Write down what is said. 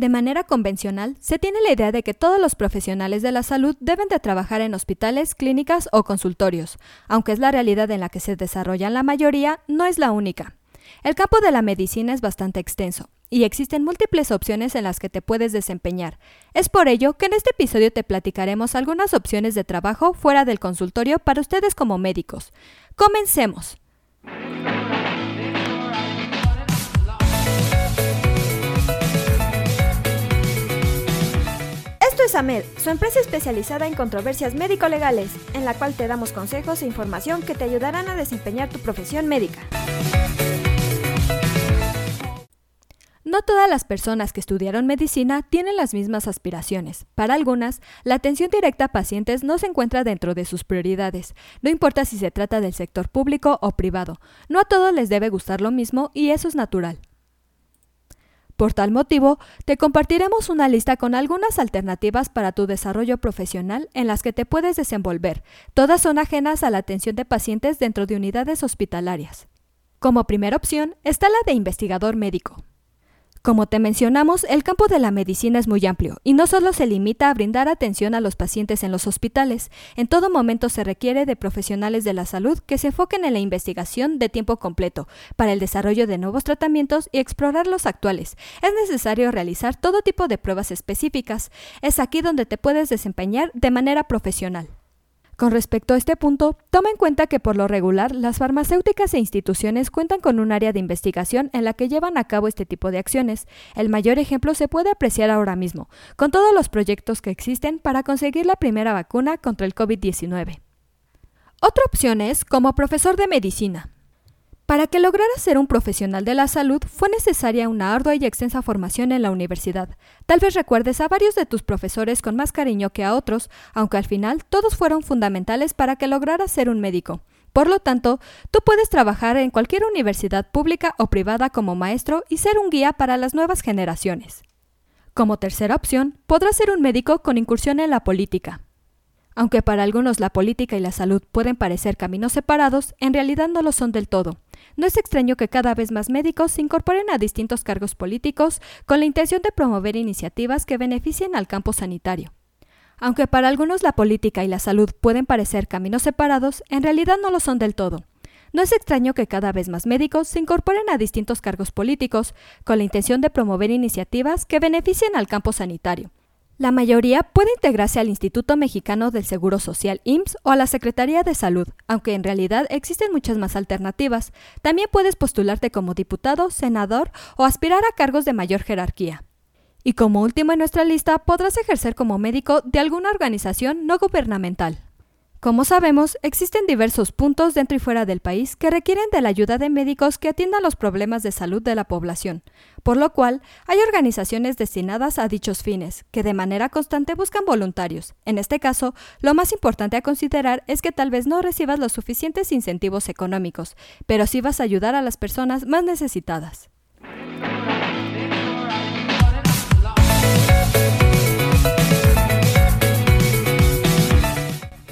De manera convencional, se tiene la idea de que todos los profesionales de la salud deben de trabajar en hospitales, clínicas o consultorios, aunque es la realidad en la que se desarrollan la mayoría, no es la única. El campo de la medicina es bastante extenso y existen múltiples opciones en las que te puedes desempeñar. Es por ello que en este episodio te platicaremos algunas opciones de trabajo fuera del consultorio para ustedes como médicos. Comencemos. AMED, su empresa especializada en controversias médico-legales, en la cual te damos consejos e información que te ayudarán a desempeñar tu profesión médica. No todas las personas que estudiaron medicina tienen las mismas aspiraciones. Para algunas, la atención directa a pacientes no se encuentra dentro de sus prioridades, no importa si se trata del sector público o privado. No a todos les debe gustar lo mismo y eso es natural. Por tal motivo, te compartiremos una lista con algunas alternativas para tu desarrollo profesional en las que te puedes desenvolver. Todas son ajenas a la atención de pacientes dentro de unidades hospitalarias. Como primera opción está la de investigador médico. Como te mencionamos, el campo de la medicina es muy amplio y no solo se limita a brindar atención a los pacientes en los hospitales, en todo momento se requiere de profesionales de la salud que se enfoquen en la investigación de tiempo completo para el desarrollo de nuevos tratamientos y explorar los actuales. Es necesario realizar todo tipo de pruebas específicas. Es aquí donde te puedes desempeñar de manera profesional. Con respecto a este punto, toma en cuenta que por lo regular las farmacéuticas e instituciones cuentan con un área de investigación en la que llevan a cabo este tipo de acciones. El mayor ejemplo se puede apreciar ahora mismo, con todos los proyectos que existen para conseguir la primera vacuna contra el COVID-19. Otra opción es como profesor de medicina. Para que lograra ser un profesional de la salud fue necesaria una ardua y extensa formación en la universidad. Tal vez recuerdes a varios de tus profesores con más cariño que a otros, aunque al final todos fueron fundamentales para que lograras ser un médico. Por lo tanto, tú puedes trabajar en cualquier universidad pública o privada como maestro y ser un guía para las nuevas generaciones. Como tercera opción, podrás ser un médico con incursión en la política. Aunque para algunos la política y la salud pueden parecer caminos separados, en realidad no lo son del todo. No es extraño que cada vez más médicos se incorporen a distintos cargos políticos con la intención de promover iniciativas que beneficien al campo sanitario. Aunque para algunos la política y la salud pueden parecer caminos separados, en realidad no lo son del todo. No es extraño que cada vez más médicos se incorporen a distintos cargos políticos con la intención de promover iniciativas que beneficien al campo sanitario. La mayoría puede integrarse al Instituto Mexicano del Seguro Social IMSS o a la Secretaría de Salud, aunque en realidad existen muchas más alternativas. También puedes postularte como diputado, senador o aspirar a cargos de mayor jerarquía. Y como último en nuestra lista, podrás ejercer como médico de alguna organización no gubernamental. Como sabemos, existen diversos puntos dentro y fuera del país que requieren de la ayuda de médicos que atiendan los problemas de salud de la población, por lo cual hay organizaciones destinadas a dichos fines, que de manera constante buscan voluntarios. En este caso, lo más importante a considerar es que tal vez no recibas los suficientes incentivos económicos, pero sí vas a ayudar a las personas más necesitadas.